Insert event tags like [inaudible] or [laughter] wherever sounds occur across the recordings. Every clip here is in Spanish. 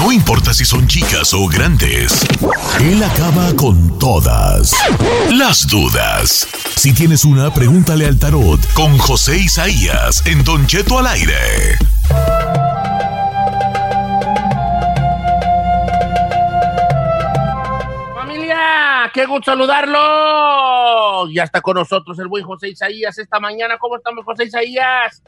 No importa si son chicas o grandes, él acaba con todas las dudas. Si tienes una, pregúntale al tarot con José Isaías en Don Cheto al aire. Familia, qué gusto saludarlo. Ya está con nosotros el buen José Isaías esta mañana. ¿Cómo estamos, José Isaías?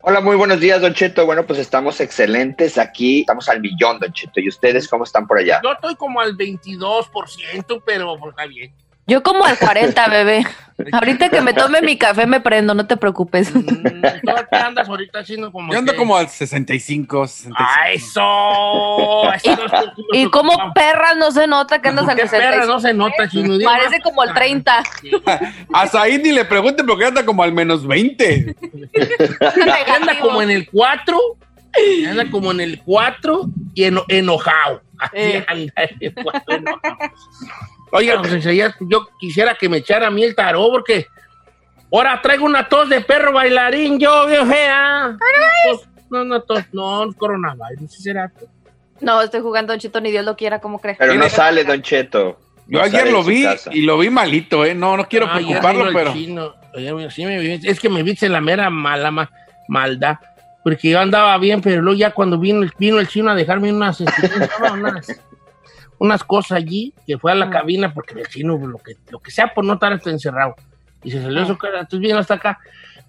Hola, muy buenos días, Don Cheto. Bueno, pues estamos excelentes aquí. Estamos al millón, Don Cheto. ¿Y ustedes cómo están por allá? Yo estoy como al 22%, pero pues, está bien. Yo como al 40, [laughs] bebé. Ahorita que me tome mi café me prendo, no te preocupes. Mm, ¿Tú qué andas ahorita haciendo como Yo ando que- como al 65, 65. ¡Ah, eso! Eso no es- [laughs] Y no- como no- perra no se nota que andas al ¿Qué perra? 65. No se nota, chino. Parece como el 30. A Said ni le pregunte porque anda como al menos 20. Anda como en el 4, anda como en el 4 y eno- enojado. Así Eh. anda en el 4 enojado. Oiga, Isaías, yo quisiera que me echara a mí el tarot porque ahora traigo una tos de perro bailarín, yo, viejea. No, no, tos, no, no, coronavirus, ¿sí será? No, estoy jugando Don Chito, ni Dios lo quiera, como cree? Pero no sale, Don Cheto. Yo No ayer lo vi casa. y lo vi malito, ¿eh? No, no quiero Ah, preocuparlo, pero. chino. Oye, sí me vi- es que me viste la mera mala ma- maldad. Porque yo andaba bien, pero luego ya cuando vino, el- vino el chino a dejarme unas, este, unas, unas cosas allí, que fue a la cabina, porque el chino, lo que, lo que sea por no estar hasta encerrado. Y se salió Ah. su cara, entonces vino hasta acá.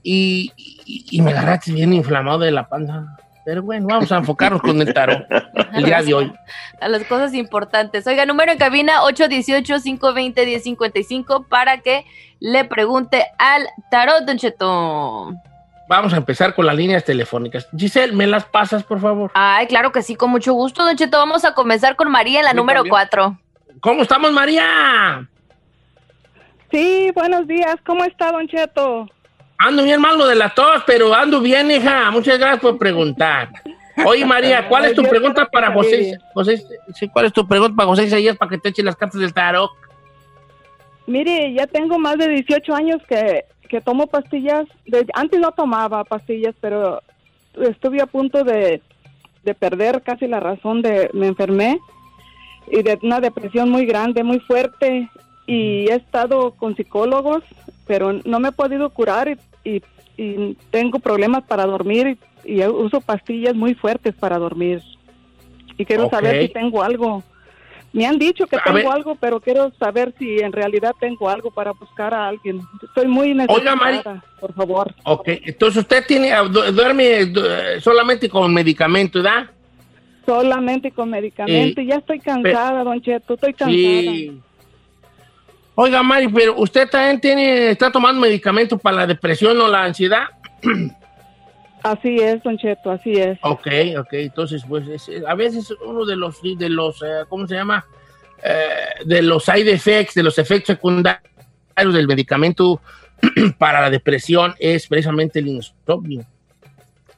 Y, y, y me agarraste bien inflamado de la panza. Pero bueno, vamos a enfocarnos con el tarot el día de hoy. [laughs] A las cosas importantes. Oiga, número en cabina 818-520-1055 para que le pregunte al tarot, Don Cheto. Vamos a empezar con las líneas telefónicas. Giselle, ¿me las pasas, por favor? Ay, claro que sí, con mucho gusto, Don Cheto. Vamos a comenzar con María en la número también. 4. ¿Cómo estamos, María? Sí, buenos días. ¿Cómo está, Don Cheto? Ando bien malo de la tos, pero ando bien, hija. Muchas gracias por preguntar. Oye, María, [laughs] ¿cuál es tu Yo pregunta para José? José sí, ¿Cuál es tu pregunta para José Isaías para que te eche las cartas del tarot? Mire, ya tengo más de 18 años que, que tomo pastillas. De- antes no tomaba pastillas, pero estuve a punto de, de perder casi la razón de... Me enfermé y de una depresión muy grande, muy fuerte. Y he estado con psicólogos, pero no me he podido curar y, y- y tengo problemas para dormir y, y uso pastillas muy fuertes para dormir. Y quiero saber si tengo algo. Me han dicho que A tengo ver. algo, pero quiero saber si en realidad tengo algo para buscar a alguien. Estoy muy necesitada, Mari. por favor. Ok, entonces usted tiene, du- duerme du- solamente con medicamento, ¿verdad? Solamente con medicamentos. Eh, ya estoy cansada, don Cheto, estoy cansada. Sí. Oiga, Mari, pero usted también tiene, está tomando medicamento para la depresión o la ansiedad. [clears throat] Así es, don Cheto, así es. Ok, ok, entonces, pues, es- a veces uno de los, de los, eh, ¿cómo se llama? Eh, de los side effects, de los efectos secundarios del medicamento [clears throat] para la depresión es precisamente el insomnio.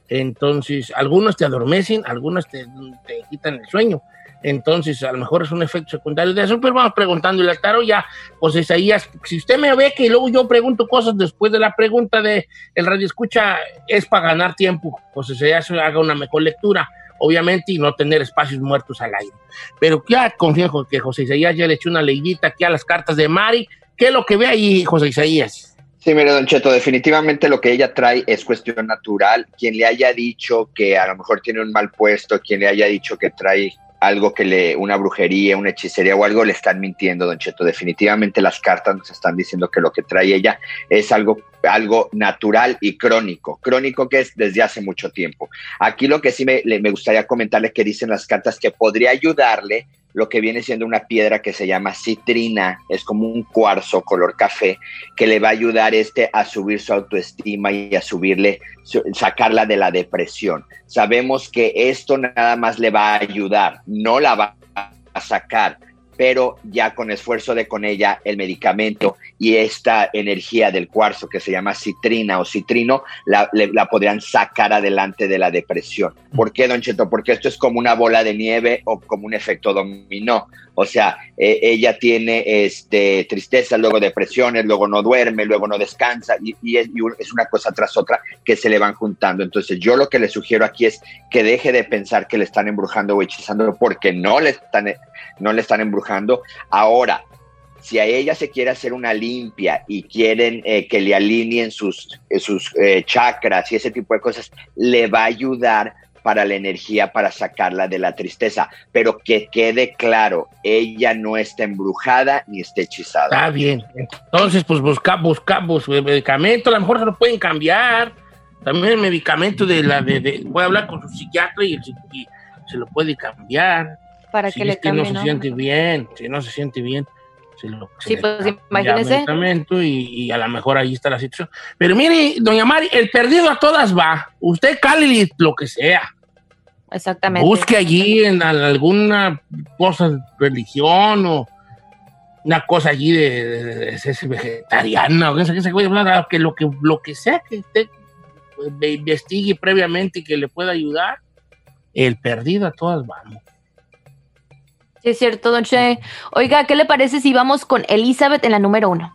Entonces, algunos te adormecen, algunos te, te quitan el sueño. Entonces, a lo mejor es un efecto secundario de eso, pero vamos preguntando. Y la taro ya, pues Isaías, si usted me ve que luego yo pregunto cosas después de la pregunta de el radio escucha, es para ganar tiempo. Pues Isaías haga una mejor lectura, obviamente, y no tener espacios muertos al aire. Pero ya confío que José Isaías ya le echó una leyita aquí a las cartas de Mari. ¿Qué es lo que ve ahí, José Isaías? Sí, mire, Don Cheto, definitivamente lo que ella trae es cuestión natural. Quien le haya dicho que a lo mejor tiene un mal puesto, quien le haya dicho que trae algo que le, una brujería, una hechicería o algo, le están mintiendo, Don Cheto. Definitivamente las cartas nos están diciendo que lo que trae ella es algo, algo natural y crónico. Crónico que es desde hace mucho tiempo. Aquí lo que sí me, le- me gustaría comentarle que dicen las cartas que podría ayudarle lo que viene siendo una piedra que se llama citrina, es como un cuarzo color café, que le va a ayudar este a subir su autoestima y a subirle, su- sacarla de la depresión. Sabemos que esto nada más le va a ayudar, no la va a sacar, pero ya con esfuerzo de con ella el medicamento y esta energía del cuarzo que se llama citrina o citrino, la, la podrían sacar adelante de la depresión. ¿Por qué, Don Cheto? Porque esto es como una bola de nieve o como un efecto dominó. O sea, eh, ella tiene este, tristeza, luego depresiones, luego no duerme, luego no descansa y, es una cosa tras otra que se le van juntando. Entonces yo lo que le sugiero aquí es que deje de pensar que le están embrujando o hechizando porque no le están, no le están embrujando. Ahora, si a ella se quiere hacer una limpia y quieren eh, que le alineen sus, eh, sus eh, chakras y ese tipo de cosas, le va a ayudar para la energía, para sacarla de la tristeza. Pero que quede claro, ella no está embrujada ni está hechizada. Está bien. Entonces, pues busca, buscamos el medicamento, a lo mejor se lo pueden cambiar. También el medicamento de la de, de- voy a hablar con su psiquiatra y, y se lo puede cambiar. Para si que le es que no cambie, se ¿no? siente bien, si no se siente bien, lo Sí, pues, imagínese. y, y a lo mejor ahí está la situación. Pero mire, doña Mari, el perdido a todas va. Usted cálele lo que sea. Exactamente. Busque allí en al- alguna cosa de religión o una cosa allí de, de- de- vegetariana o que lo que lo que sea que usted eh, investigue previamente y que le pueda ayudar. El perdido a todas vamos. Sí, es cierto, don Che. Oiga, ¿qué le parece si vamos con Elizabeth en la número uno?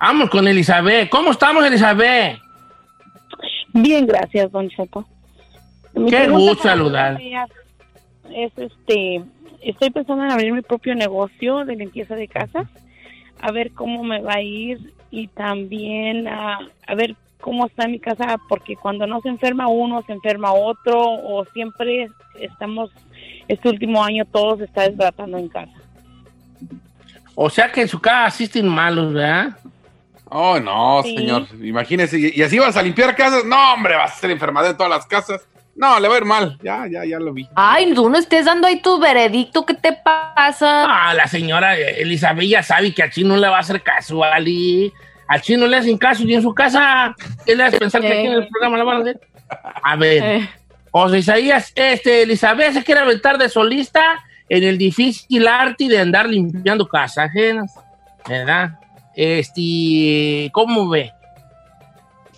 Vamos con Elizabeth. ¿Cómo estamos, Elizabeth? Bien, gracias, don Cheto. Mi Qué gusto saludar. Es este, estoy pensando en abrir mi propio negocio de limpieza de casas, a ver cómo me va a ir y también a, a ver cómo está mi casa, porque cuando no se enferma uno, se enferma otro, o siempre estamos, este último año todo se está desbaratando en casa. O sea que en su casa asisten malos, ¿verdad? Oh, no, Sí. señor. Imagínese. Y, y así vas a limpiar casas. No, hombre, vas a ser enfermedad en todas las casas. No, le va a ir mal. Ya, ya, ya lo vi. Ay, tú no estés dando ahí tu veredicto, ¿qué te pasa? Ah, la señora Elizabeth ya sabe que a Chino no le va a hacer caso, Ali. A Chino le hacen caso y en su casa, ¿qué le hace pensar que aquí en el programa le van a hacer? A ver, Eh, José Isaías, este, Elizabeth se quiere aventar de solista en el difícil arte de andar limpiando casas ajenas, ¿verdad? Este, ¿cómo ve?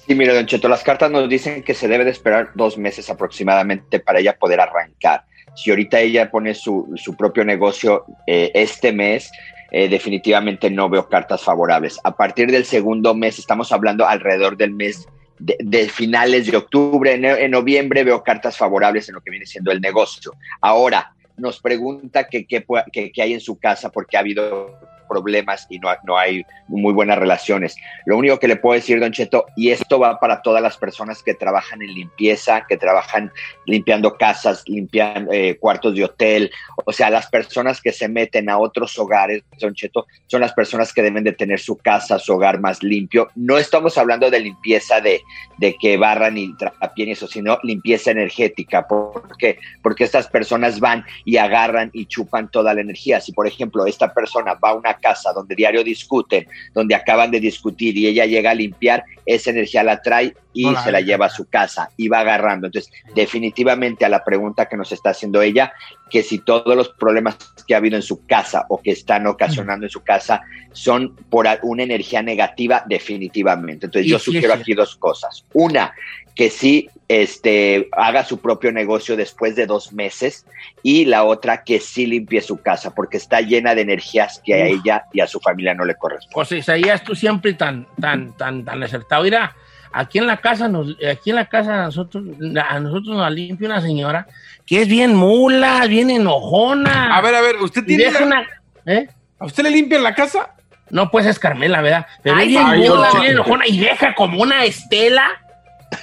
Sí, mire, Don Cheto, las cartas nos dicen que se debe de esperar dos meses aproximadamente para ella poder arrancar. Si ahorita ella pone su, su propio negocio eh, este mes, eh, definitivamente no veo cartas favorables. A partir del segundo mes, estamos hablando alrededor del mes de, finales de octubre, en, noviembre veo cartas favorables en lo que viene siendo el negocio. Ahora, nos pregunta qué que, que hay en su casa porque ha habido problemas y no, no hay muy buenas relaciones. Lo único que le puedo decir, Don Cheto, y esto va para todas las personas que trabajan en limpieza, que trabajan limpiando casas, limpiando eh, cuartos de hotel, o sea, las personas que se meten a otros hogares, Don Cheto, son las personas que deben de tener su casa, su hogar más limpio. No estamos hablando de limpieza de, de que barran y trapien eso, sino limpieza energética. ¿Por qué? Porque estas personas van y agarran y chupan toda la energía. Si, por ejemplo, esta persona va a una casa donde diario discuten, donde acaban de discutir y ella llega a limpiar, esa energía la trae y Hola, se la lleva a su casa y va agarrando. Entonces, definitivamente a la pregunta que nos está haciendo ella, que si todos los problemas que ha habido en su casa o que están ocasionando en su casa son por una energía negativa, definitivamente. Entonces, yo sugiero aquí dos cosas. Una, que sí este, haga su propio negocio después de dos meses y la otra, que sí limpie su casa porque está llena de energías que a ella y a su familia no le corresponden. José Isaías, tú siempre tan, tan, tan, tan acertado. Mira, aquí en la casa, nos, aquí en la casa a nosotros, a nosotros nos limpia una señora que es bien mula, bien enojona. A ver, a ver, ¿usted tiene una- ¿eh? ¿A usted le limpian la casa? No, pues es Carmela, ¿verdad? Pero Ay, es bien no. bien enojona y deja como una estela,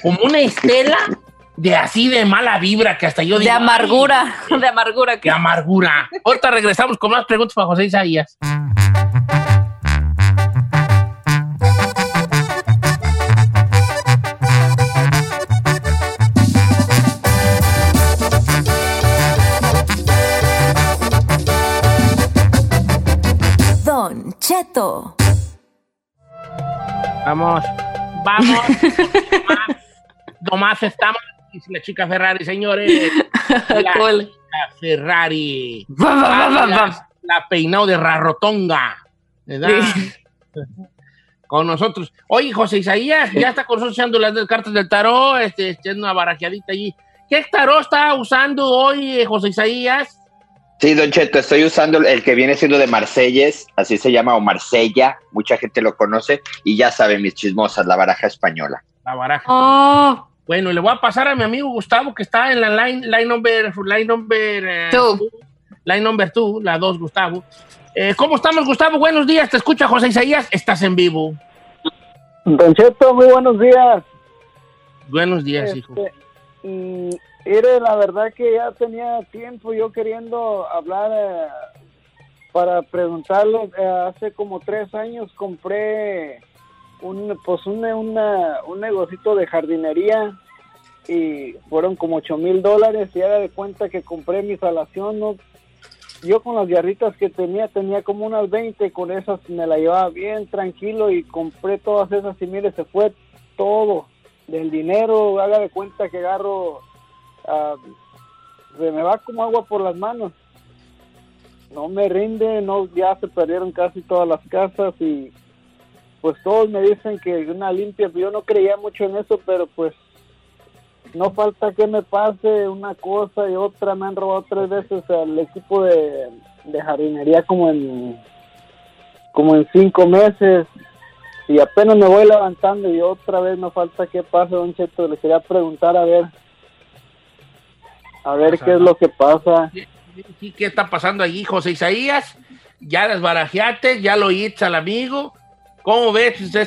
como una estela de así de mala vibra que hasta yo De digo. amargura, de amargura. "Ay, De amargura. Ahorita regresamos con más preguntas para José Isaías. Don Cheto. Vamos, vamos. [laughs] Nomás. Dice la chica Ferrari, señores. [laughs] La chica Ferrari. Va, va, va, va, va. La, la peinado de Rarotonga. ¿Verdad? Con nosotros. Oye, José Isaías, ya está con nosotros echando las cartas del tarot, este, este, una barajeadita allí. ¿Qué tarot está usando hoy, eh, José Isaías? Sí, Don Cheto, estoy usando el que viene siendo de Marselles, así se llama, o Marsella, mucha gente lo conoce, y ya saben mis chismosas, la baraja española. La baraja. Oh, Bueno, le voy a pasar a mi amigo Gustavo, que está en la line, line number, line number, eh, Two. line number two, la dos, Gustavo. Eh, ¿Cómo estamos, Gustavo? Buenos días, te escucha José Isaías, estás en vivo. Don Cheto, muy buenos días. Buenos días, hijo. Este, mm, mire, la verdad que ya tenía tiempo yo queriendo hablar eh, para preguntarle. eh, hace como tres años compré un, pues una, una- un negocito de jardinería y fueron como ocho mil dólares y haga de cuenta que compré mi salación. ¿no? Yo con las guiarritas que tenía, tenía como unas 20, con esas me la llevaba bien tranquilo y compré todas esas y mire, se fue todo del dinero, haga de cuenta que agarro, ah, se me va como agua por las manos. No me rinde, no, ya se perdieron casi todas las casas y pues todos me dicen que una limpia, yo no creía mucho en eso, pero pues no falta que me pase una cosa y otra, me han robado tres veces al equipo de, de jardinería como en como en cinco meses y apenas me voy levantando y otra vez no falta que pase, don Cheto, le quería preguntar a ver a ver qué es lo que pasa. ¿Y qué está pasando allí, José Isaías? Ya las barajeaste, ya lo oíste al amigo. ¿Cómo ves? Se-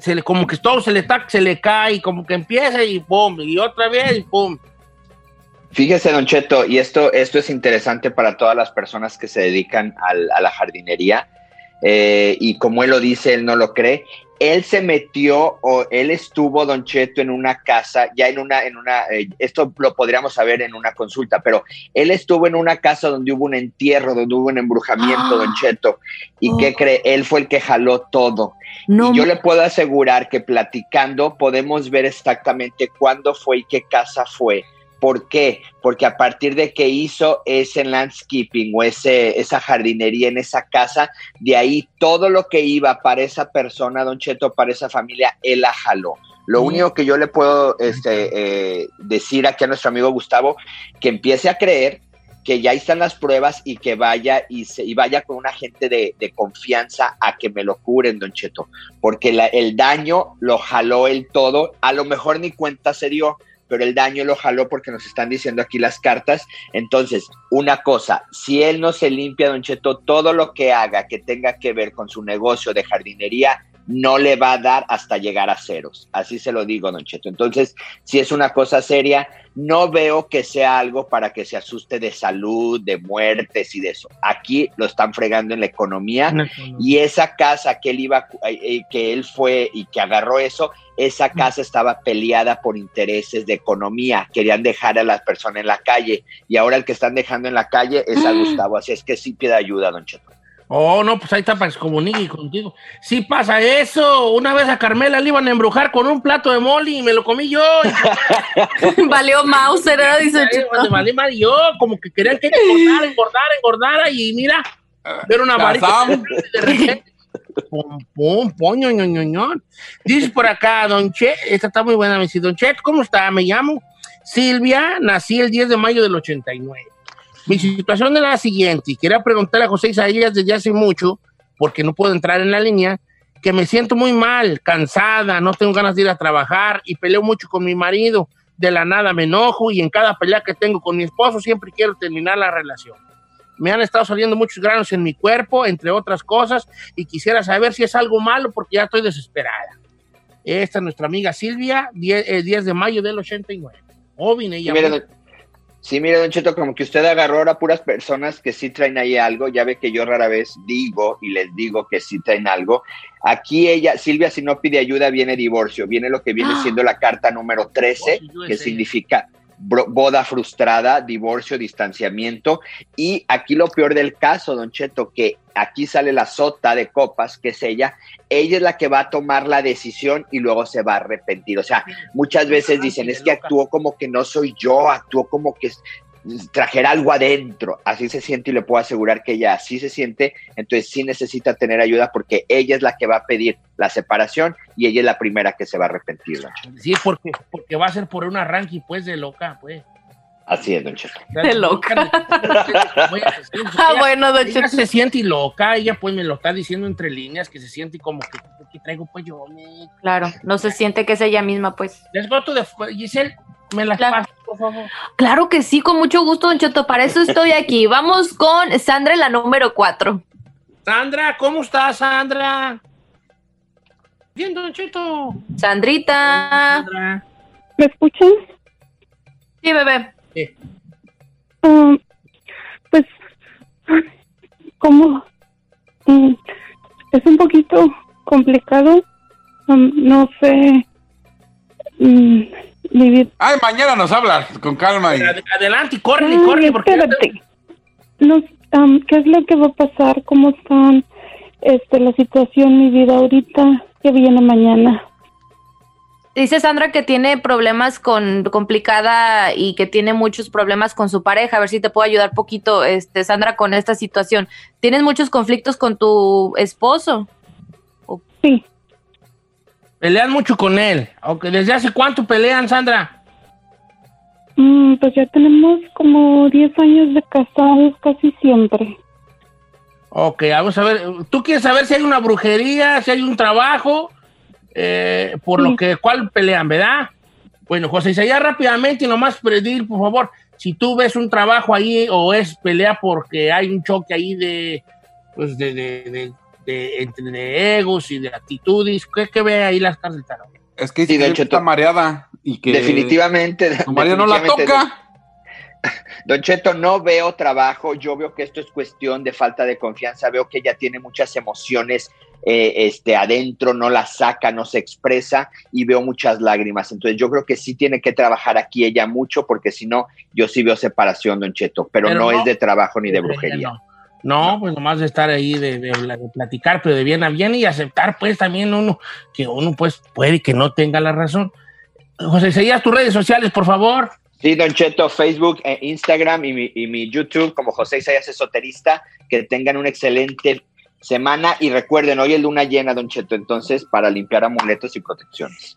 se- le- como que todo se le, ta- se le cae, como que empieza y pum, y otra vez y pum. Fíjese, Don Cheto, y esto, esto es interesante para todas las personas que se dedican al- a la jardinería, eh, y como él lo dice, él no lo cree. Él se metió o él estuvo, Don Cheto, en una casa, ya en una, en una, eh, esto lo podríamos saber en una consulta, pero él estuvo en una casa donde hubo un entierro, donde hubo un embrujamiento, Don Cheto, y Oh. ¿qué cree? Él fue el que jaló todo. no. Y yo le puedo asegurar que platicando podemos ver exactamente cuándo fue y qué casa fue. ¿Por qué? Porque a partir de que hizo ese landscaping o ese, esa jardinería en esa casa, de ahí todo lo que iba para esa persona, Don Cheto, para esa familia, él la jaló. Lo único que yo le puedo este, eh, decir aquí a nuestro amigo Gustavo, que empiece a creer que ya están las pruebas y que vaya y, se, y vaya con un agente de, de confianza a que me lo curen, Don Cheto, porque la- el daño lo jaló él todo, a lo mejor ni cuenta se dio, pero el daño lo jaló porque nos están diciendo aquí las cartas. Entonces, una cosa, si él no se limpia, Don Cheto, todo lo que haga que tenga que ver con su negocio de jardinería, no le va a dar hasta llegar a ceros. Así se lo digo, Don Cheto. Entonces, si es una cosa seria, no veo que sea algo para que se asuste de salud, de muertes y de eso. Aquí lo están fregando en la economía y esa casa que él iba, eh, eh, que él fue y que agarró eso, esa casa estaba peleada por intereses de economía. Querían dejar a las personas en la calle y ahora el que están dejando en la calle es a Gustavo. Así es que sí pide ayuda, Don Cheto. Oh, no, pues ahí está para que se comunique contigo. Sí pasa eso. Una vez a Carmela le iban a embrujar con un plato de moli y me lo comí yo. [laughs] Valió Mauser, ¿verdad? Dice valí mal yo, como que querían que engordara, engordara, engordara y mira, ver una varita de repente, pum, pum, poño, ño, ño, ño. Dice por acá, Don Che, esta está muy buena, me dice, Don Chet, ¿cómo está? Me llamo Silvia, nací el 10 de mayo del 89. Mi situación era la siguiente, y quería preguntarle a José Isaías desde hace mucho, porque no puedo entrar en la línea, que me siento muy mal, cansada, no tengo ganas de ir a trabajar y peleo mucho con mi marido. De la nada me enojo y en cada pelea que tengo con mi esposo siempre quiero terminar la relación. me han estado saliendo muchos granos en mi cuerpo, entre otras cosas, y quisiera saber si es algo malo porque ya estoy desesperada. Esta es nuestra amiga Silvia, 10, eh, 10 de mayo del 89. Joven ella. Sí, mire, don, sí, mire, don Cheto, como que usted agarró ahora puras personas que sí traen ahí algo. Ya ve que yo rara vez digo y les digo que sí traen algo. Aquí ella, Silvia, si no pide ayuda, viene divorcio. Viene lo que viene Ah. siendo la carta número 13, Oh, sí, yo que significa boda frustrada, divorcio, distanciamiento. Y aquí lo peor del caso, don Cheto, que aquí sale la sota de copas, que es ella. Ella es la que va a tomar la decisión y luego se va a arrepentir. O sea, muchas veces dicen, es que actuó como que no soy yo, actuó como que trajera algo adentro. Así se siente y le puedo asegurar que ella así se siente. Entonces sí necesita tener ayuda porque ella es la que va a pedir la separación y ella es la primera que se va a arrepentir. Sí, porque, porque va a ser por un arranque, pues, de loca, pues. Así es, don Cheto. De loca. Ah, bueno, don ella Cheto. se siente loca, ella pues me lo está diciendo entre líneas, que se siente como que, que traigo pues yo. Me... Claro, no se siente que es ella misma, pues. Les go to the- Giselle, me las Claro. pasas, por favor. Claro que sí, con mucho gusto, Don Cheto. Para eso estoy aquí. Vamos con Sandra, la número 4. Sandra, ¿cómo estás, Sandra? Bien, Don Cheto. Sandrita. Sandra. ¿Me escuchan? Sí, bebé. Sí. Um, pues, como mm, es un poquito complicado, um, no sé mm, vivir. Ay, mañana nos hablas con calma y. Ad- Adelante, corre, Ay, corre, porque espérate. Um, ¿Qué es lo que va a pasar? ¿Cómo están este, la situación, mi vida ahorita? ¿Qué viene mañana? Dice Sandra que tiene problemas con complicada y que tiene muchos problemas con su pareja. A ver si te puedo ayudar poquito, este, Sandra, con esta situación. ¿Tienes muchos conflictos con tu esposo? Sí, pelean mucho con él. Okay. ¿Desde hace cuánto pelean, Sandra? Mm, pues ya tenemos como 10 años de casados casi siempre. Ok, vamos a ver. ¿Tú quieres saber si hay una brujería, si hay un trabajo? eh, por lo que, ¿cuál pelean, verdad? Bueno, José Isaías, rápidamente y nomás pedir, por favor, si tú ves un trabajo ahí o es pelea porque hay un choque ahí de, pues, de, de, de, de- entre de egos y de actitudes, ¿qué, qué ve ahí las cartas del tarot? Es que dice Sí, está Cheto. mareada y que. Definitivamente. Marido no la definitivamente, toca. [laughs] Don Cheto, no veo trabajo, yo veo que esto es cuestión de falta de confianza, veo que ella tiene muchas emociones eh, este, adentro, no las saca, no se expresa y veo muchas lágrimas. Entonces yo creo que sí tiene que trabajar aquí ella mucho porque si no, yo sí veo separación, Don Cheto, pero, Pero no, no- es de trabajo ni de brujería. No, No, pues nomás de estar ahí, de, de hablar, de platicar, pero de bien a bien y aceptar, pues también uno, que uno, pues puede que no tenga la razón. José Isaías, tus redes sociales, por favor. Sí, Don Cheto, Facebook, e Instagram y mi, y mi YouTube como José Isaías Esoterista. Que tengan una excelente semana y recuerden, hoy es luna llena, Don Cheto, entonces para limpiar amuletos y protecciones.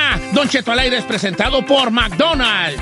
Don Cheto al aire es presentado por McDonald's.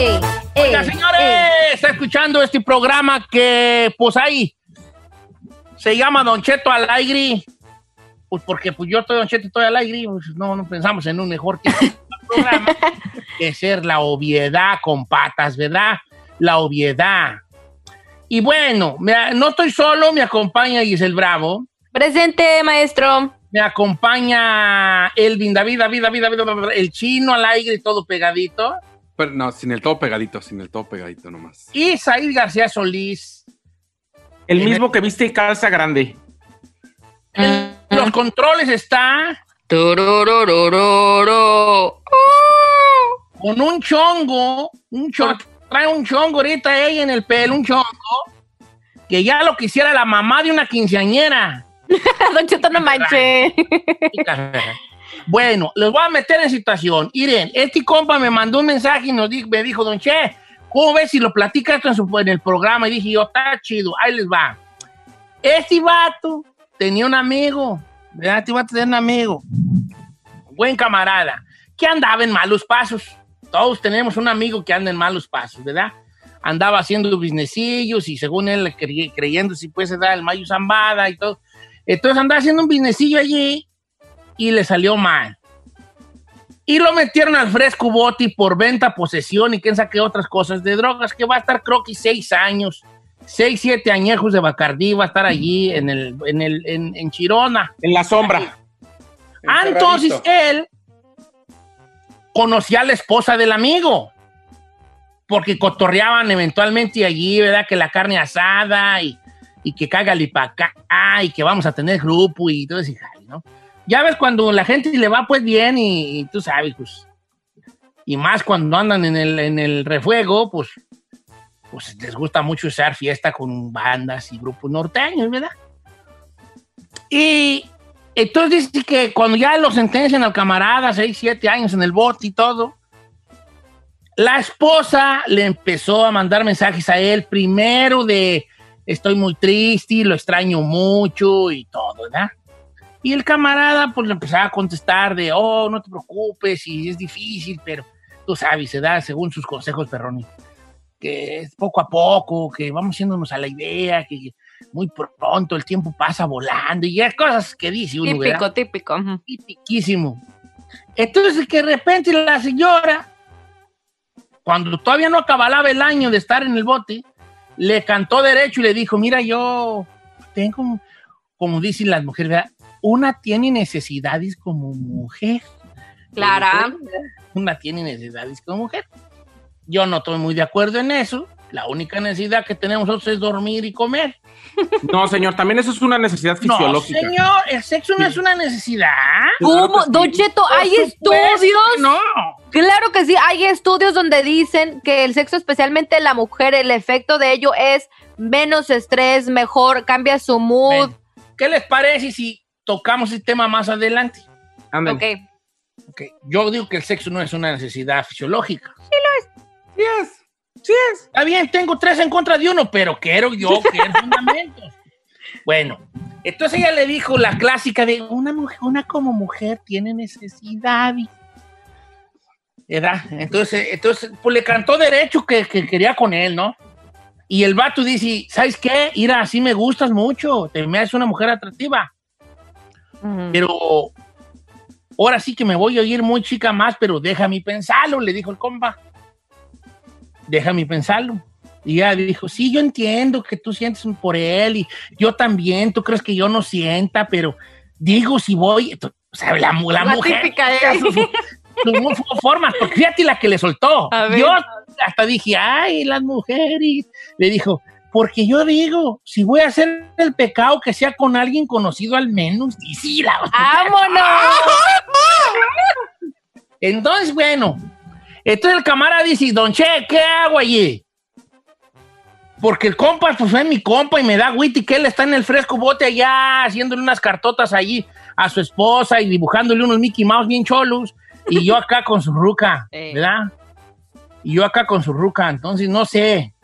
Oiga, señores, está escuchando este programa que, pues ahí, se llama Don Cheto al aire. Pues porque pues yo estoy Don Cheto, estoy al aire, pues no, no pensamos en un mejor tipo de [laughs] programa que ser la obviedad con patas, ¿verdad? La obviedad. Y bueno, me- no estoy solo, me acompaña Giselle Bravo. Presente, maestro. Me acompaña Elvin David, David, David, David, David, el chino al aire, todo pegadito. Pero no, sin el todo pegadito, sin el todo pegadito nomás. Y Said García Solís. El mismo que viste y calza grande. En los controles está. Con un chongo, un chongo, trae un chongo ahorita ella en el pelo, un chongo, que ya lo quisiera la mamá de una quinceañera. [laughs] Don Cheto, no manche. Bueno, les voy a meter en situación. Miren, este compa me mandó un mensaje y nos dijo, me dijo, Don Che, ¿cómo ves si lo platicas en, su- en el programa? Y dije yo, está chido, ahí les va. Este vato tenía un amigo, ¿verdad? Este vato tenía un amigo, buen camarada, que andaba en malos pasos. Todos tenemos un amigo que anda en malos pasos, ¿verdad? Andaba haciendo businessillos y según él cre- creyendo si puede dar el mayo zambada y todo. Entonces andaba haciendo un businessillo allí y le salió mal. Y lo metieron al fresco boti por venta, posesión y quién sabe qué otras cosas de drogas, que va a estar creo que seis años, seis, siete añejos de Bacardí, va a estar allí en, el, en, el, en, en Chirona. En la sombra. Ah, entonces él conocía a la esposa del amigo, porque cotorreaban eventualmente allí, ¿verdad? Que la carne asada y, y que cágale para acá y que vamos a tener grupo y todo ese ¿no? Ya ves cuando la gente le va pues bien y, tú sabes, pues, y más cuando andan en el, en el refuego, pues, pues les gusta mucho usar fiesta con bandas y grupos norteños, ¿verdad? Y entonces dice que cuando ya lo sentencian al camarada, 6, 7 años en el bote y todo, la esposa le empezó a mandar mensajes a él, primero de estoy muy triste, lo extraño mucho y todo, ¿verdad? Y el camarada pues le empezaba a contestar de, oh, no te preocupes, y es difícil, pero tú sabes, se da según sus consejos, Perroni, que es poco a poco, que vamos yéndonos a la idea, que muy pronto el tiempo pasa volando, y ya cosas que dice uno, Típico, ¿verdad? típico. Tipiquísimo. Entonces que de repente la señora, cuando todavía no acabalaba el año de estar en el bote, le cantó derecho y le dijo, mira, yo tengo, como dicen las mujeres, ¿verdad? Una tiene necesidades como mujer. Clara. Una tiene necesidades como mujer. Yo no estoy muy de acuerdo en eso. La única necesidad que tenemos nosotros es dormir y comer. [laughs] No, señor, también eso es una necesidad fisiológica. No, señor, el sexo no es una necesidad. ¿Cómo? Don Cheto, hay estudios. no. Claro que sí, hay estudios donde dicen que el sexo, especialmente la mujer, el efecto de ello es menos estrés, mejor, cambia su mood. ¿Qué les parece si tocamos el tema más adelante? Ok. Ok, Yo digo que el sexo no es una necesidad fisiológica. Sí lo es. Sí es. Sí es. Está bien, tengo tres en contra de uno, pero quiero yo [laughs] querer fundamentos. Bueno, entonces ella le dijo la clásica de una mujer, una como mujer tiene necesidades. ¿Verdad? Entonces, entonces pues le cantó derecho que, que quería con él, ¿no? Y el vato dice, ¿sabes qué? Ira, así me gustas mucho, te me haces una mujer atractiva. Pero ahora sí que me voy a oír muy chica más, pero déjame pensarlo, le dijo el compa. Déjame pensarlo. Y ella dijo, sí, yo entiendo que tú sientes por él y yo también, tú crees que yo no sienta, pero digo, si voy, tú- o sea, la, la La mujer, típica, ¿eh? sus, sus- sus formas, porque fíjate la que le soltó. Yo hasta dije, ay, las mujeres. Le dijo, porque yo digo, si voy a hacer el pecado, que sea con alguien conocido al menos. Y sí, la [laughs] ¡Vámonos! Entonces, bueno, entonces el camarada dice, Don Che, ¿qué hago allí? Porque el compa, pues es mi compa y me da witty que él está en el fresco bote allá haciéndole unas cartotas allí a su esposa y dibujándole unos Mickey Mouse bien cholos y yo acá con su ruca. ¿verdad? Y yo acá con su ruca, entonces no sé.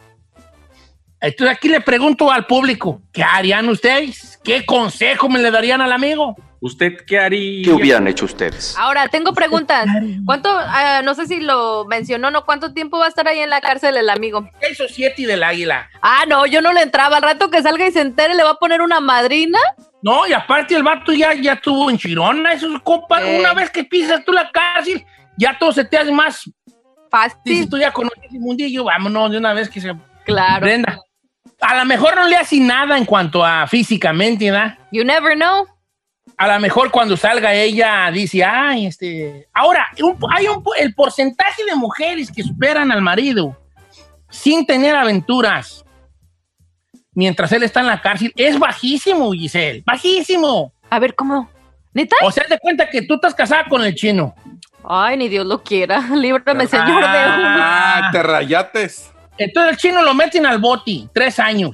Entonces aquí le pregunto al público, ¿qué harían ustedes? ¿Qué consejo me le darían al amigo? ¿Usted qué haría? ¿Qué hubieran hecho ustedes? Ahora, tengo preguntas. ¿Cuánto, ah, no sé si lo mencionó, ¿no? ¿Cuánto tiempo va a estar ahí en la cárcel el amigo? Seis o siete y del águila. Ah, no, yo no le entraba. Al rato que salga y se entere, le va a poner una madrina. No, y aparte el vato ya, ya estuvo en Chirona, eso es compa. Eh. Una vez que pisas tú la cárcel, ya todo se te hace más fácil. Dices tú ya conoces el mundillo, vámonos de una vez que se Claro. prenda. A lo mejor no le hace nada en cuanto a físicamente, ¿verdad? You never know. A lo mejor cuando salga ella dice, ay, este... Ahora, un- hay un, el porcentaje de mujeres que superan al marido sin tener aventuras mientras él está en la cárcel es bajísimo, Giselle. Bajísimo. A ver, ¿cómo? ¿Neta? O sea, de cuenta que tú estás casada con el chino. Ay, ni Dios lo quiera. [laughs] Líbrame, señor de uno. Ah, te rayates. Entonces el chino lo meten al boti, tres años.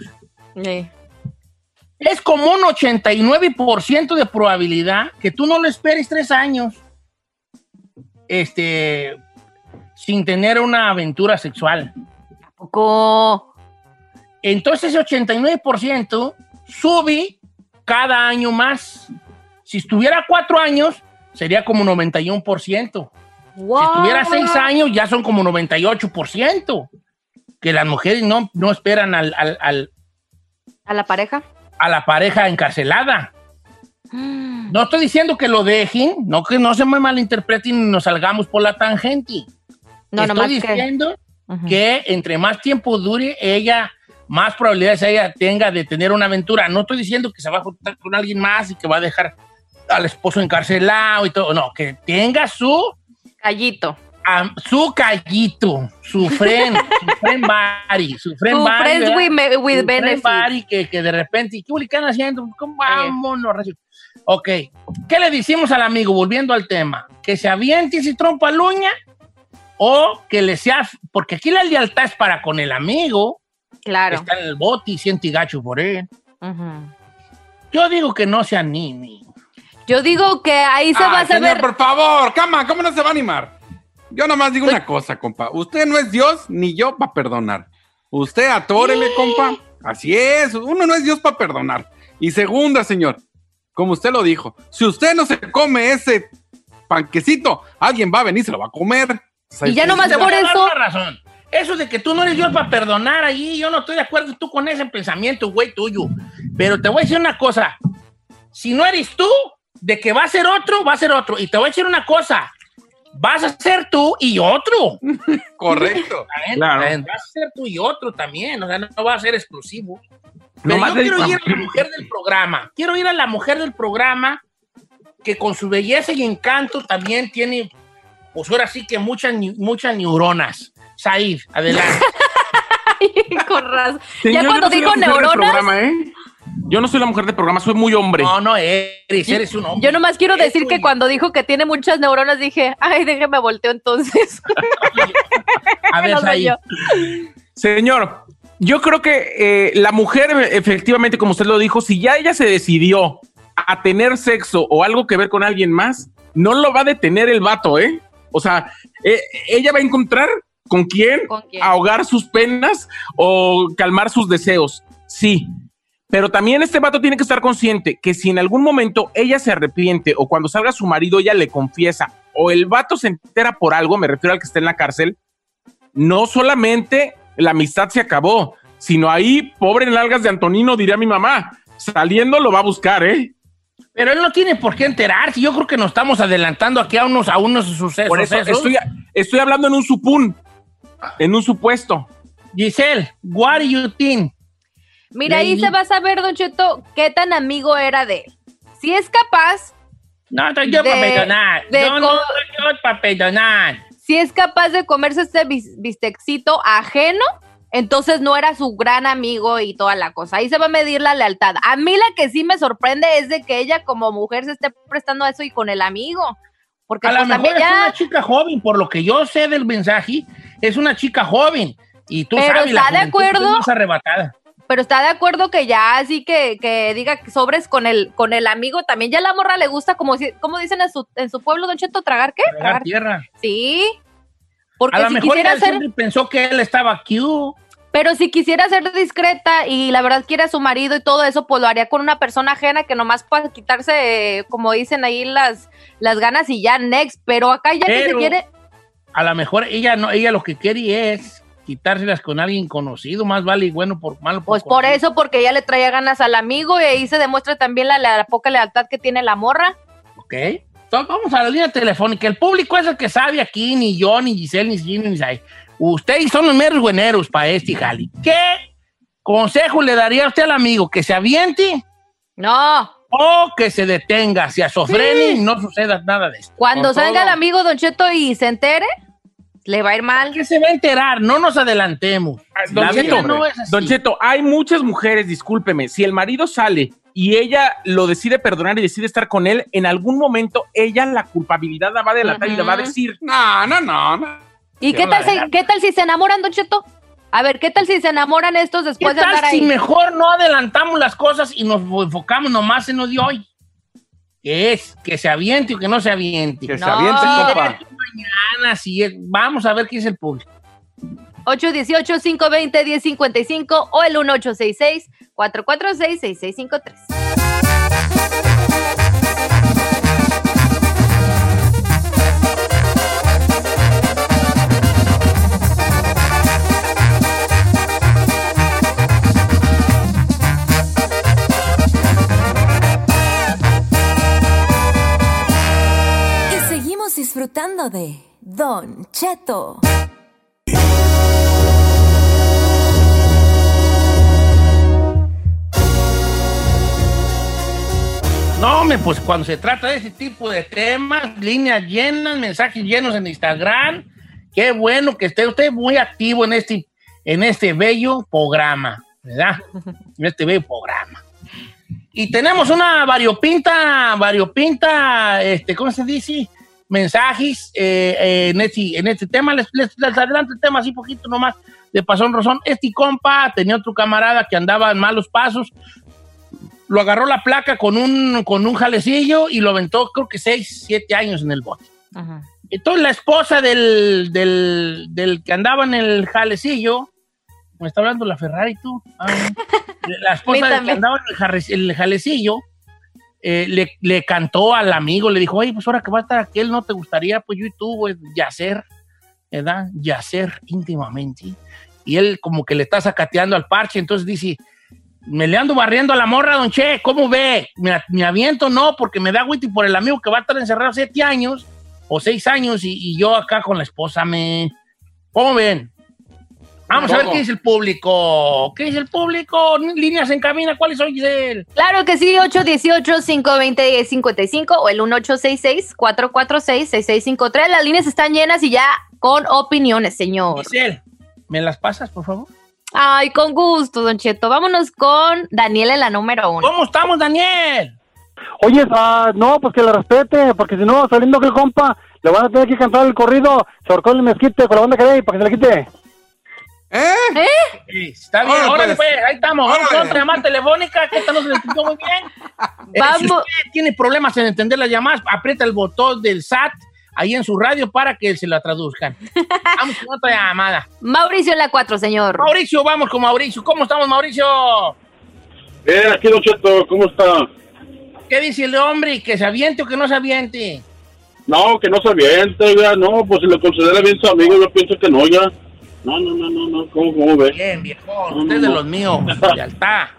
Es como un 89% de probabilidad que tú no lo esperes tres años este, sin tener una aventura sexual. Poco. Entonces ese 89% sube cada año más. Si estuviera cuatro años, sería como 91%. Wow. Si estuviera seis años, ya son como 98%. Que las mujeres no, no esperan al- al- al, ¿A la pareja? a la pareja encarcelada. No estoy diciendo que lo dejen, no que no se me malinterpreten y nos salgamos por la tangente. No, nomás estoy que- diciendo que... entre más tiempo dure ella, más probabilidades ella tenga de tener una aventura. No estoy diciendo que se va a juntar con alguien más y que va a dejar al esposo encarcelado y todo. No, que tenga su Callito. Su callito, su friend, su friend buddy, su friend Su ¿verdad? with with Su friend que, que de repente, ¿qué están haciendo? ¿Cómo vámonos? Ok, ¿qué le decimos al amigo? Volviendo al tema, que se aviente y se trompa la uña o que le sea, porque aquí la lealtad es para con el amigo, Claro. está en el bote y siente gacho por él. Yo digo que no se anime. Yo digo que ahí se va a señor, saber. por favor, cama, ¿cómo no se va a animar? Yo nomás digo una cosa, compa. Usted no es Dios ni yo para perdonar. Usted atórele, compa. Así es, uno no es Dios para perdonar. Y segunda, señor, como usted lo dijo, si usted no se come ese panquecito, alguien va a venir y se lo va a comer. Y ya nomás por eso- razón. Eso de que tú no eres Dios para perdonar allí, yo no estoy de acuerdo tú con ese pensamiento, güey, tuyo. Pero te voy a decir una cosa. Si no eres tú, de que va a ser otro, va a ser otro. Y te voy a decir una cosa. Vas a ser tú y otro. [laughs] Correcto. Claro. Vas a ser tú y otro también. O sea, no, no va a ser exclusivo. Pero Nomás yo de- quiero ir a la [laughs] mujer del programa. Quiero ir a la mujer del programa que con su belleza y encanto también tiene, pues ahora sí que muchas, muchas neuronas. Said, adelante. [laughs] Con razón. Ya cuando no del neuronas, programa, ¿eh? Yo no soy la mujer del programa, soy muy hombre. No, no eres, eres un hombre. yo nomás quiero decir que cuando dijo que tiene muchas neuronas, dije, ay, déjeme volteo entonces. [laughs] A ver, [laughs] No yo. Señor, yo creo que eh, la mujer, efectivamente, como usted lo dijo, si ya ella se decidió a tener sexo o algo que ver con alguien más, no lo va a detener el vato, ¿eh? O sea, eh, ella va a encontrar con quién, ¿Con quién? ahogar sus penas o calmar sus deseos. Sí. Pero también este vato tiene que estar consciente que si en algún momento ella se arrepiente o cuando salga su marido ella le confiesa o el vato se entera por algo, me refiero al que está en la cárcel, no solamente la amistad se acabó, sino ahí, pobre nalgas de Antonino, diría mi mamá, saliendo lo va a buscar, ¿eh? Pero él no tiene por qué enterarse. Yo creo que nos estamos adelantando aquí a unos, a unos sucesos. Por eso esos. estoy, estoy hablando en un supún, en un supuesto. Giselle, what do you think? Mira, ahí se va a saber, Don Cheto, qué tan amigo era de él. Si es capaz, No, estoy yo De- para perdonar. de No, no, estoy yo para perdonar. si es capaz de comerse este bis- bistecito ajeno, entonces no era su gran amigo y toda la cosa. Ahí se va a medir la lealtad. A mí la que sí me sorprende es de que ella como mujer se esté prestando a eso y con el amigo. Porque A lo pues mejor es ya... una chica joven, por lo que yo sé del mensaje, es una chica joven. Y tú Pero sabes, la está de juventud acuerdo. es más arrebatada. Pero está de acuerdo que ya así que, que diga que sobres con el, con el amigo, también ya la morra le gusta, como, si- como dicen en su, en su pueblo, Don Cheto, ¿tragar qué? Tragar tierra. Sí. Porque a lo si mejor quisiera ella ser, siempre pensó que él estaba cute. pero si quisiera ser discreta y la verdad quiere a su marido y todo eso, pues lo haría con una persona ajena que nomás para quitarse, como dicen ahí, las, las ganas y ya next. Pero acá ya que se quiere, A lo mejor ella no, ella lo que quiere es quitárselas con alguien conocido, más vale y bueno por malo. pues por eso, porque ella le traía ganas al amigo y ahí se demuestra también la, la poca lealtad que tiene la morra. Ok. Entonces, vamos a la línea telefónica. El público es el que sabe aquí, ni yo, ni Giselle, ni Gino, ni Sai. Ustedes son los meros bueneros para este jali. ¿Qué consejo le daría a usted al amigo? ¿Que se aviente? No. O que se detenga, se azofrene y no suceda nada de esto. Cuando salga el amigo Don Cheto y se entere, le va a ir mal. ¿Qué se va a enterar? No nos adelantemos. Don La Cheto, vida no es así. Don Cheto, hay muchas mujeres, discúlpeme, si el marido sale y ella lo decide perdonar y decide estar con él, en algún momento ella la culpabilidad la va a delatar y le va a decir, no, no, no, no. ¿Y qué tal, si, qué tal si se enamoran, Don Cheto? A ver, ¿qué tal si se enamoran estos ¿Qué después de tal andar si ahí? mejor no adelantamos las cosas y nos enfocamos nomás en lo de hoy? que es que se aviente o que no se aviente. Que no. se aviente, compa. Mañana, vamos a ver qué es el público. 818-520-1055 o el 1866 446 6653 disfrutando de Don Cheto. No, me, pues cuando se trata de ese tipo de temas, líneas llenas, mensajes llenos en Instagram, qué bueno que esté usted muy activo en este, en este bello programa, ¿verdad? En este bello programa. Y tenemos una variopinta, variopinta, este, ¿cómo se dice? Mensajes eh, eh, en, este, en este tema. Les, les, les adelanto el tema así poquito nomás de pasón rozón. Este compa tenía otro camarada que andaba en malos pasos, lo agarró la placa con un, con un jalecillo y lo aventó creo que 6, 7 años en el bote. Entonces la esposa del, del, del que andaba en el jalecillo, me está hablando la Ferrari tú, Ah, [laughs] la esposa del que andaba en el jalecillo, eh, le, cantó al amigo, le dijo, oye, pues ahora que va a estar aquel, ¿no te gustaría? Pues yo y tú, pues, yacer, ¿verdad? Yacer íntimamente. Y él como que le está sacateando al parche, entonces dice, me le ando barriendo a la morra, don Che, ¿cómo ve? Me, me aviento, no, porque me da witty por el amigo que va a estar encerrado siete años o seis años y, y yo acá con la esposa, me... ¿Cómo ven? Vamos a ver qué dice el público. ¿Qué dice el público? Líneas en cabina, ¿cuáles son, Giselle? Claro que sí, 818-520-1055 o el 1866-446-6653. Las líneas están llenas y ya con opiniones, señor. Giselle, ¿me las pasas, por favor? Ay, con gusto, Don Cheto. Vámonos con Daniel en la número uno. ¿Cómo estamos, Daniel? Oye, ah, no, pues que la respete, porque si no, saliendo que el compa, le van a tener que cantar el corrido, se ahorcó en el mezquite con la banda que hay, para que se le quite. ¿Eh? ¿Eh? Está bien, órale, pues. pues, ahí estamos. Vamos con otra llamada telefónica, que esta no se le entendió muy bien. [laughs] Eh, Vamos. si usted tiene problemas en entender las llamadas, aprieta el botón del SAT ahí en su radio para que se la traduzcan. [laughs] Vamos con otra llamada. Mauricio en la 4, señor. Mauricio, vamos con Mauricio. ¿Cómo estamos, Mauricio? Eh, aquí Don Cheto, ¿cómo está? ¿Qué dice el hombre? ¿Que se aviente o que no se aviente? No, que no se aviente, ya, no, pues si le considera bien su amigo, yo pienso que no, ya. No, no, no, no, no, ¿cómo, cómo ve? Bien, viejo. No, Usted no, es de los míos. [laughs] Ya está.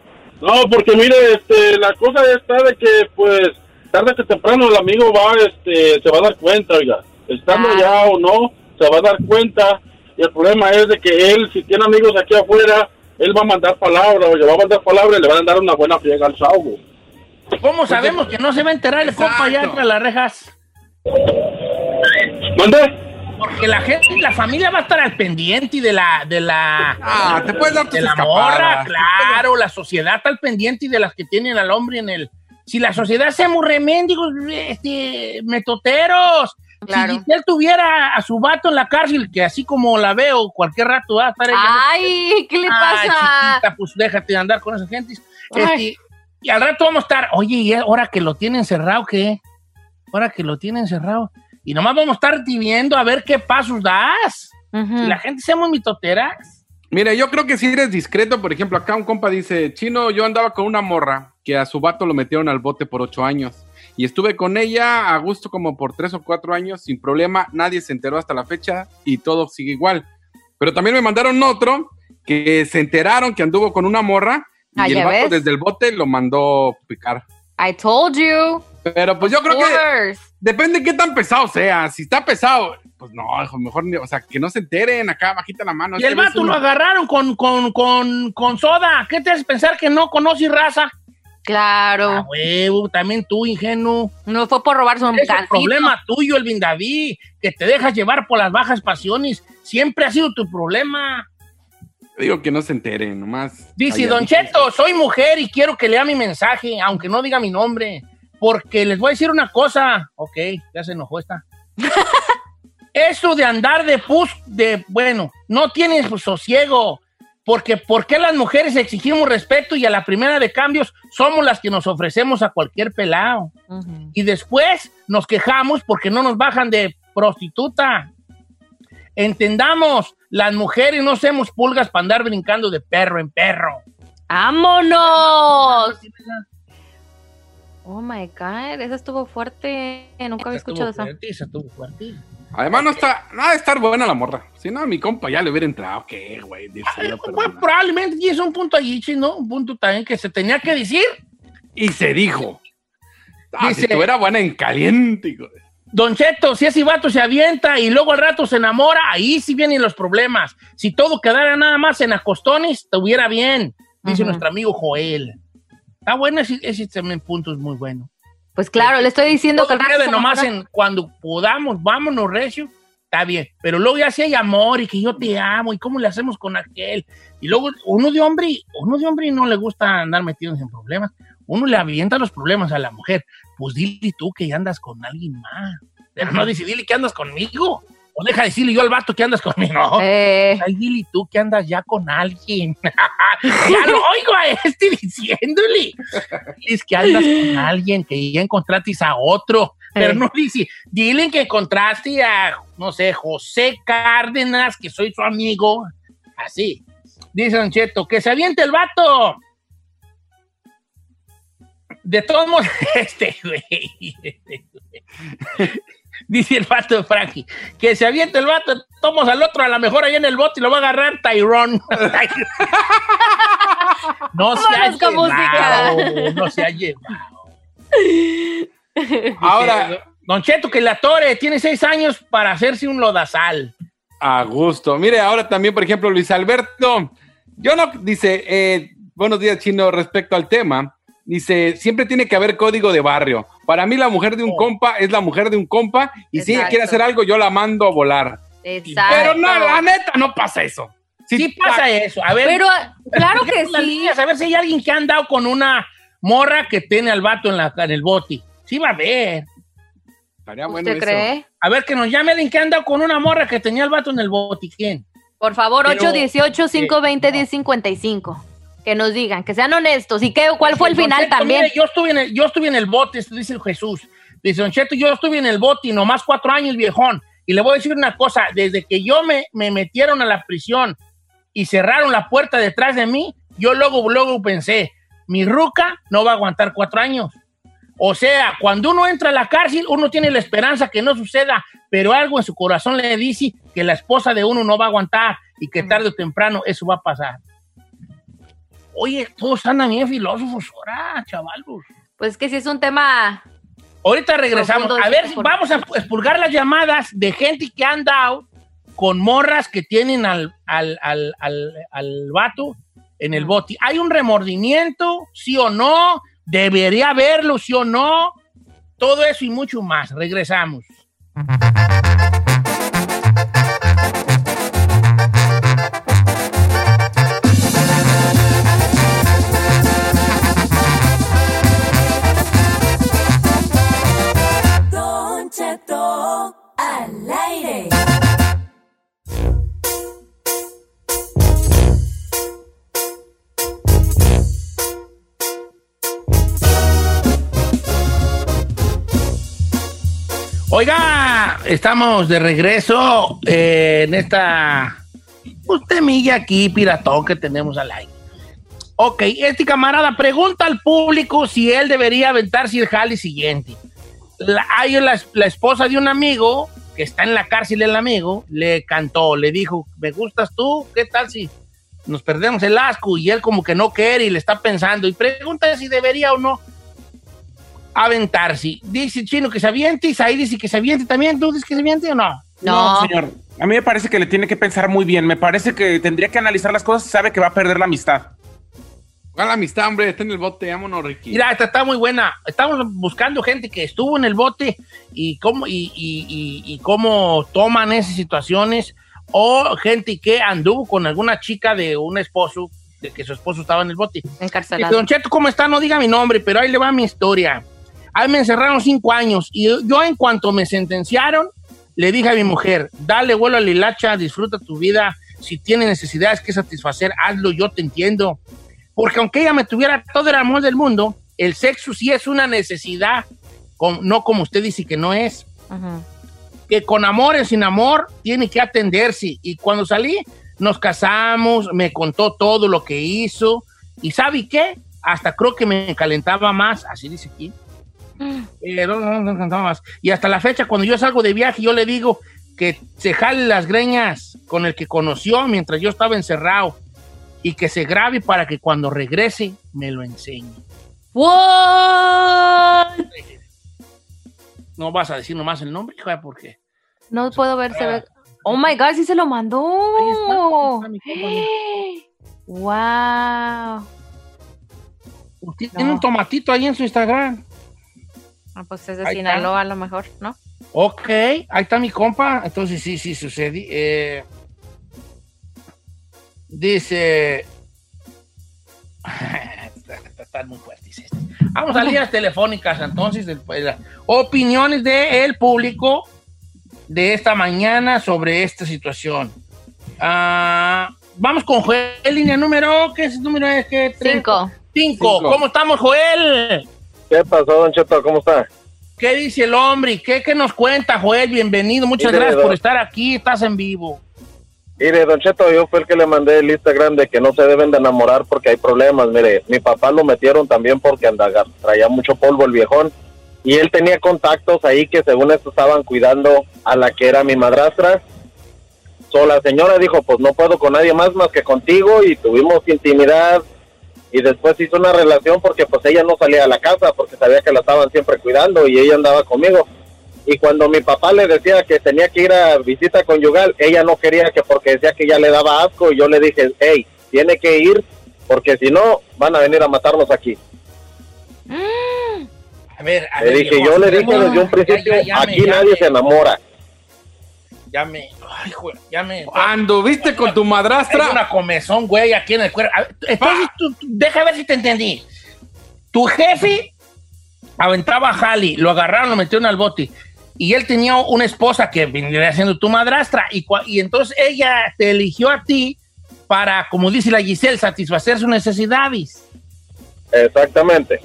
No, porque mire, este, la cosa está de que, pues, tarde que temprano el amigo va, este, se va a dar cuenta, oiga. Estando ya o no, se va a dar cuenta. Y el problema es de que él, si tiene amigos aquí afuera, él va a mandar palabra, oiga, va a mandar palabra y le van a dar una buena friega al saugo. ¿Cómo sabemos que no se va a enterar el compa allá entre las rejas? ¿Dónde? Porque la gente, la familia va a estar al pendiente y de la, de la, Ah, te puedes dar de la morra, claro, la sociedad está al pendiente y de las que tienen al hombre en el. Si la sociedad se remendigos, este, metoteros. Claro. Si él tuviera a su vato en la cárcel, que así como la veo, cualquier rato va a estar ella. Ay, ¿qué le Ay, pasa? chiquita, pues déjate de andar con esa gente. Ay. Este, y al rato vamos a estar, oye, ¿y ahora que lo tiene encerrado, qué? Ahora que lo tiene encerrado. Y nomás vamos a estar viendo a ver qué pasos das. Si la gente se muy mitoteras. Mira, yo creo que si eres discreto, por ejemplo, acá un compa dice, Chino, yo andaba con una morra que a su vato lo metieron al bote por ocho años. Y estuve con ella a gusto como por tres o cuatro años, sin problema, nadie se enteró hasta la fecha y todo sigue igual. Pero también me mandaron otro que se enteraron que anduvo con una morra y Ah, el ¿ya vato ves? desde el bote lo mandó picar. I told you. Pero pues yo creo que depende de qué tan pesado sea. Si está pesado, pues no, hijo, mejor, o sea, que no se enteren acá, bajita la mano. Y el vato lo agarraron con, con, con, con soda. ¿Qué te hace pensar que no conoces raza? Claro. Ah, huevo, también tú, ingenuo. No fue por robarse un Es el problema tuyo, Elvin David, que te dejas llevar por las bajas pasiones. Siempre ha sido tu problema. Digo que no se enteren, nomás. Dice. Don Cheto, soy mujer y quiero que lea mi mensaje, aunque no diga mi nombre, porque les voy a decir una cosa. Ok, ya se enojó esta. [laughs] Eso de andar de pus, de, bueno, no tienes pues, sosiego, porque ¿por qué las mujeres exigimos respeto y a la primera de cambios somos las que nos ofrecemos a cualquier pelado? Y después nos quejamos porque no nos bajan de prostituta. Entendamos, las mujeres no somos pulgas para andar brincando de perro en perro. ¡Vámonos! Oh my God, esa estuvo fuerte. Nunca había escuchado fuerte, esa estuvo fuerte. Además, no está, nada de estar buena la morra. Si no, mi compa ya le hubiera entrado. ¿Qué, güey? Yo, Pues, probablemente y es un punto allí, ¿no? Un punto también que se tenía que decir. Y se dijo. Ah, Dice- si eras buena en caliente. de- Don Cheto, si ese vato se avienta y luego al rato se enamora, ahí sí vienen los problemas. Si todo quedara nada más en acostones, estuviera bien, dice Ujú. nuestro amigo Joel. Está bueno, ese, ese también punto es muy bueno. Pues claro, le estoy diciendo que Todo se nomás en cuando podamos, vámonos, recio, está bien. Pero luego ya si hay amor y que yo te amo y cómo le hacemos con aquel. Y luego uno de hombre, uno de hombre no le gusta andar metidos en problemas. Uno le avienta los problemas a la mujer. Pues dile tú que andas con alguien más. Pero no dice, dile que andas conmigo. O deja decirle yo al vato que andas conmigo. [laughs] Eh. Ay, dile tú que andas ya con alguien. [laughs] ya lo oigo a este diciéndole. Es que andas con alguien, que ya encontraste a otro. Pero Eh. no dice, dile que encontraste a, no sé, José Cárdenas, que soy su amigo. Así. Dice Don Cheto, que se aviente el vato. De todos modos, [laughs] este güey. este güey. [laughs] Dice el vato de Frankie, que se aviente el vato, tomos al otro, a lo mejor ahí en el bote y lo va a agarrar Tyrone. [laughs] no se ha llevado, no se ha llevado. Ahora, Don Cheto, que la Tore tiene seis años para hacerse un lodazal. a gusto. Mire, ahora también, por ejemplo, Luis Alberto. Yo no, dice, eh, buenos días, chino, respecto al tema. Dice, siempre tiene que haber código de barrio. Para mí, la mujer de un compa es la mujer de un compa. Y si ella quiere hacer algo, yo la mando a volar. Exacto. Pero no, la neta, no pasa eso. Sí, pasa eso. A ver, Pero, claro que sí. líneas, a ver si hay alguien que ha andado con una morra que tiene al vato en, la, en el bote. Sí va a haber. Estaría bueno ¿Usted eso. cree? A ver, que nos llame alguien que ha andado con una morra que tenía el vato en el botiquín. Por favor, Pero- 818-520-1055. Que nos digan, que sean honestos. ¿Y qué, cuál fue el Don final Cheto, también? mire, yo, estuve en el, yo estuve en el bote, dice Jesús. Dice Don Cheto, yo estuve en el bote y nomás cuatro años, viejón. Y le voy a decir una cosa, desde que yo me, me metieron a la prisión y cerraron la puerta detrás de mí, yo luego, luego pensé, mi ruca no va a aguantar cuatro años. O sea, cuando uno entra a la cárcel, uno tiene la esperanza que no suceda, pero algo en su corazón le dice que la esposa de uno no va a aguantar y que tarde o temprano eso va a pasar. Oye, todos andan bien filósofos ahora, chavalos. Pues que si es un tema Ahorita regresamos. A ver, si vamos a expulgar las llamadas de gente que han dado con morras que tienen al, al, al, al, al vato en el bote. ¿Hay un remordimiento? ¿Sí o no? ¿Debería haberlo? ¿Sí o no? Todo eso y mucho más. Regresamos. Oiga, estamos de regreso eh, en esta pues, temilla aquí, piratón, que tenemos al aire. Ok, este camarada pregunta al público si él debería aventarse el jale siguiente. La, hay la, la esposa de un amigo que está en la cárcel, el amigo, le cantó, le dijo, ¿me gustas tú? ¿Qué tal si nos perdemos el asco? Y él como que no quiere y le está pensando y pregunta si debería o no aventarse. Dice Chino que se aviente, Isaí dice que se aviente también. ¿Tú dices que se aviente o no? No, señor. A mí me parece que le tiene que pensar muy bien. Me parece que tendría que analizar las cosas y sabe que va a perder la amistad. la amistad, hombre, está en el bote, vámonos, Ricky. Mira, esta está muy buena. Estamos buscando gente que estuvo en el bote y cómo, y, y- y- y cómo toman esas situaciones. O gente que anduvo con alguna chica de un esposo, de que su esposo estaba en el bote. Encarcelado. Dice, Don Cheto, ¿cómo está? No diga mi nombre, pero ahí le va mi historia. Ahí me encerraron cinco años y yo en cuanto me sentenciaron, le dije a mi mujer, dale vuelo a la hilacha, disfruta tu vida. Si tienes necesidades que satisfacer, hazlo, yo te entiendo. Porque aunque ella me tuviera todo el amor del mundo, el sexo sí es una necesidad, no como usted dice que no es. Que con amor y sin amor tiene que atenderse. Y cuando salí, nos casamos, me contó todo lo que hizo. ¿Y sabe qué? Hasta creo que me calentaba más, así dice aquí. Eh, no. Y hasta la fecha, cuando yo salgo de viaje, yo le digo que se jale las greñas con el que conoció mientras yo estaba encerrado y que se grabe para que cuando regrese me lo enseñe. What? No vas a decir nomás el nombre, hija, ¿por qué? No puedo ver, se ve. Oh my god, sí se lo mandó. Wow. Tiene un tomatito ahí en su Instagram. Ah, pues es de Ahí está. Sinaloa a lo mejor, ¿no? Ok, ahí está mi compa. Entonces sí, sí sucede. Eh, dice. [laughs] Están muy fuertes. estas. Vamos a líneas telefónicas entonces. Opiniones del público de esta mañana sobre esta situación. Ah, vamos con Joel, línea número. ¿Qué es el número? Es que Cinco. Cinco. ¿Cómo estamos, Joel? ¿Qué pasó, Don Cheto? ¿Cómo está? ¿Qué dice el hombre? ¿Qué, qué nos cuenta, Joel? Bienvenido. Muchas Mire, gracias don- por estar aquí. Estás en vivo. Mire, Don Cheto, yo fui el que le mandé el Instagram de que no se deben de enamorar porque hay problemas. Mire, mi papá lo metieron también porque andaba, traía mucho polvo el viejón. Y él tenía contactos ahí que según esto estaban cuidando a la que era mi madrastra. So, la señora dijo, pues no puedo con nadie más más que contigo y tuvimos intimidad. Y después hizo una relación porque pues ella no salía a la casa porque sabía que la estaban siempre cuidando y ella andaba conmigo. Y cuando mi papá le decía que tenía que ir a visita conyugal, ella no quería que porque decía que ya le daba asco y yo le dije, hey, tiene que ir porque si no van a venir a matarnos aquí. A ver, a Le ver, dije, yo le dije desde un principio, ya- ya me- aquí ya nadie se enamora. Ya me. Ay, güey, ya me. ¿Anduviste con tu madrastra? Una comezón, güey, aquí en el cuerpo. A ver, Entonces, tú, tú- deja ver si te entendí. Tu jefe aventaba a Jali, lo agarraron, lo metieron al bote. Y él tenía una esposa que vendría siendo tu madrastra. Y, y entonces ella te eligió a ti para, como dice la Giselle, satisfacer sus necesidades. Exactamente.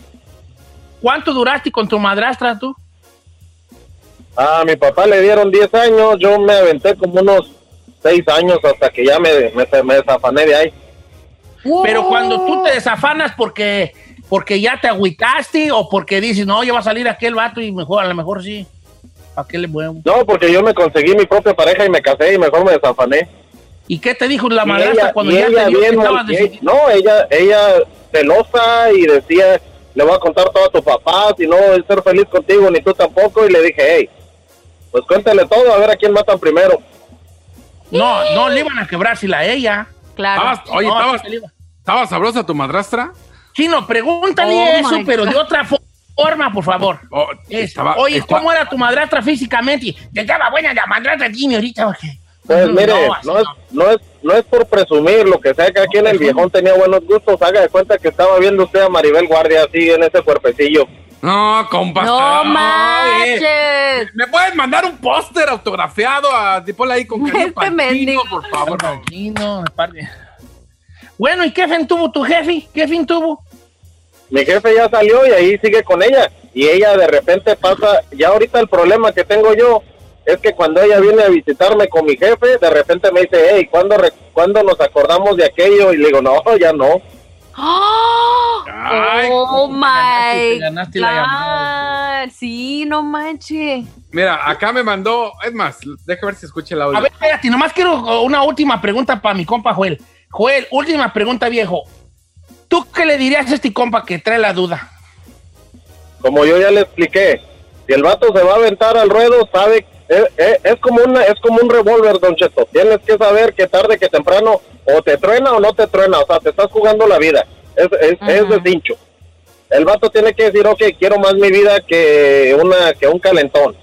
¿Cuánto duraste con tu madrastra tú? A mi papá le dieron 10 años, yo me aventé como unos 6 años hasta que ya me, me, me desafané de ahí. Pero cuando tú te desafanas porque, porque ya te agüitaste o porque dices, no, ya va a salir aquel vato y mejor, a lo mejor sí. ¿Para qué le muevo? No, porque yo me conseguí mi propia pareja y me casé y mejor me desafané. ¿Y qué te dijo la madrastra ella- cuando ya ella te bien y- decidido? No, ella, ella celosa y decía le voy a contar todo a tu papá, si no a ser feliz contigo, ni tú tampoco. Y le dije, hey, pues cuéntale todo, a ver a quién matan primero. No, no le iban a quebrársela a ella. Estabas- oye, No, ¿estaba sabrosa tu madrastra? Chino, pregúntale Oh, eso, pero de otra fo- forma, por favor. Es, estaba- Oye, estaba- ¿cómo era tu madrastra físicamente? Llegaba buena la madrastra Jimmy ahorita. porque- Pues mire, no, es, no, es, no es por presumir, lo que sea que aquí en el viejón tenía buenos gustos, haga de cuenta que estaba viendo usted a Maribel Guardia así en ese cuerpecillo. No, compa. No Ay, manches. ¿Me puedes mandar un póster autografiado a Dipola ahí con [laughs] cariño Este chino, por favor? Me parece. Bueno, ¿y qué fin tuvo tu jefe? ¿Qué fin tuvo? Mi jefe ya salió y ahí sigue con ella. Y ella de repente pasa, ya ahorita el problema que tengo yo es que cuando ella viene a visitarme con mi jefe, de repente me dice, hey, ¿cuándo, re- ¿cuándo nos acordamos de aquello? Y le digo, no, ya no. Ay, oh my te ganaste la. Sí, no manches. Mira, acá me mandó, es más, deja ver si escucha el audio. A ver, espérate, nomás quiero una última pregunta para mi compa Joel. Joel, última pregunta, viejo. ¿Tú qué le dirías a este compa que trae la duda? Como yo ya le expliqué, si el vato se va a aventar al ruedo, sabe, es, es- es como una, es como un revólver, Don Cheto. Tienes que saber que tarde que temprano o te truena o no te truena, o sea, te estás jugando la vida. Es, es, cincho. El vato tiene que decir, ok, quiero más mi vida que una que un calentón.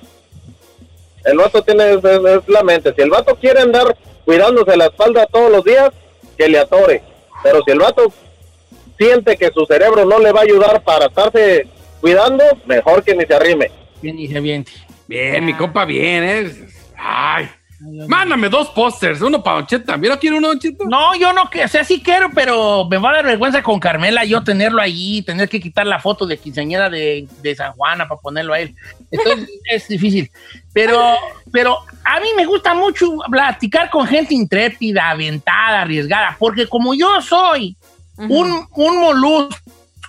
El vato tiene es, la mente. Si el vato quiere andar cuidándose la espalda todos los días, que le atore. Pero si el vato siente que su cerebro no le va a ayudar para estarse cuidando, mejor que ni se arrime. Bien, y se aviente. Bien, mi compa, bien, ¿eh? Ay. Mándame dos pósters, uno para. ¿También no quiere uno, Don Cheto? No, yo no, que, o sea, sí quiero, pero me va a dar vergüenza con Carmela yo tenerlo ahí, tener que quitar la foto de quinceañera de, de San Juana para ponerlo a él. Entonces [laughs] es difícil. Pero, pero a mí me gusta mucho platicar con gente intrépida, aventada, arriesgada, porque como yo soy un, un molusco,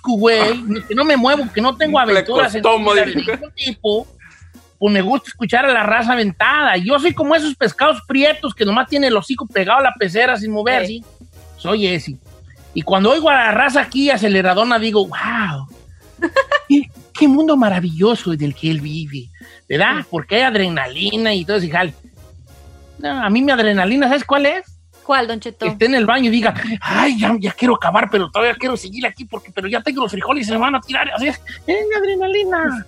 güey, que no me muevo, que no tengo Ah. Aventuras en de ningún tipo, pues me gusta escuchar a la raza aventada. Yo soy como esos pescados prietos que nomás tiene el hocico pegado a la pecera sin moverse. Soy ese. Y cuando oigo a la raza aquí aceleradona, digo, wow, qué, [laughs] qué mundo maravilloso del que él vive, ¿verdad? Porque hay adrenalina y todo ese jal. No, a mí mi adrenalina, ¿sabes cuál es? ¿Cuál, Don Cheto? Que esté en el baño y diga, ay, ya, ya quiero acabar, pero todavía quiero seguir aquí porque, pero ya tengo los frijoles y se me van a tirar. Así es, adrenalina.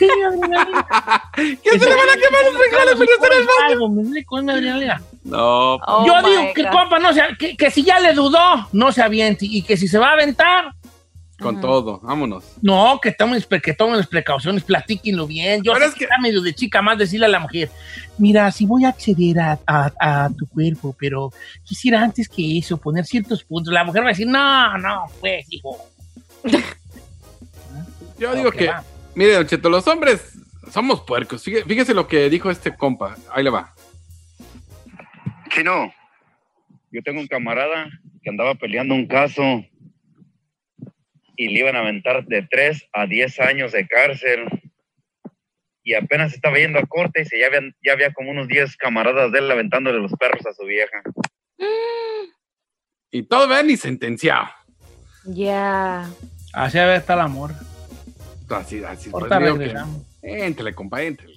Mi adrenalina. [laughs] ¿Qué se le van a quemar los frijoles pero está en el baño? Algo, me explico, es mi adrenalina. No. Oh Yo digo que compa no se, que, que si ya le dudó, no se aviente. Y que si se va a aventar, Con todo, vámonos. no, que tomen, que tomen las precauciones, platíquenlo bien. Yo Pero sé es que está medio de chica más decirle a la mujer, mira, si voy a acceder a, a- a tu cuerpo, pero quisiera antes que eso poner ciertos puntos. La mujer va a decir, no, no, pues, hijo. [laughs] Yo digo Ok, que, va. mire, Don Cheto, los hombres somos puercos. Fíjese, fíjese lo que dijo este compa. Ahí le va. Chino, yo tengo un camarada que andaba peleando un caso y le iban a aventar de 3 a 10 años de cárcel. Y apenas estaba yendo a corte y se ya, habían- ya había como unos 10 camaradas de él aventándole los perros a su vieja. Y todo ven y sentenciado. Ya. Así a ver está el amor. Así, así. Pues, que-. Éntrele, compa, éntrele.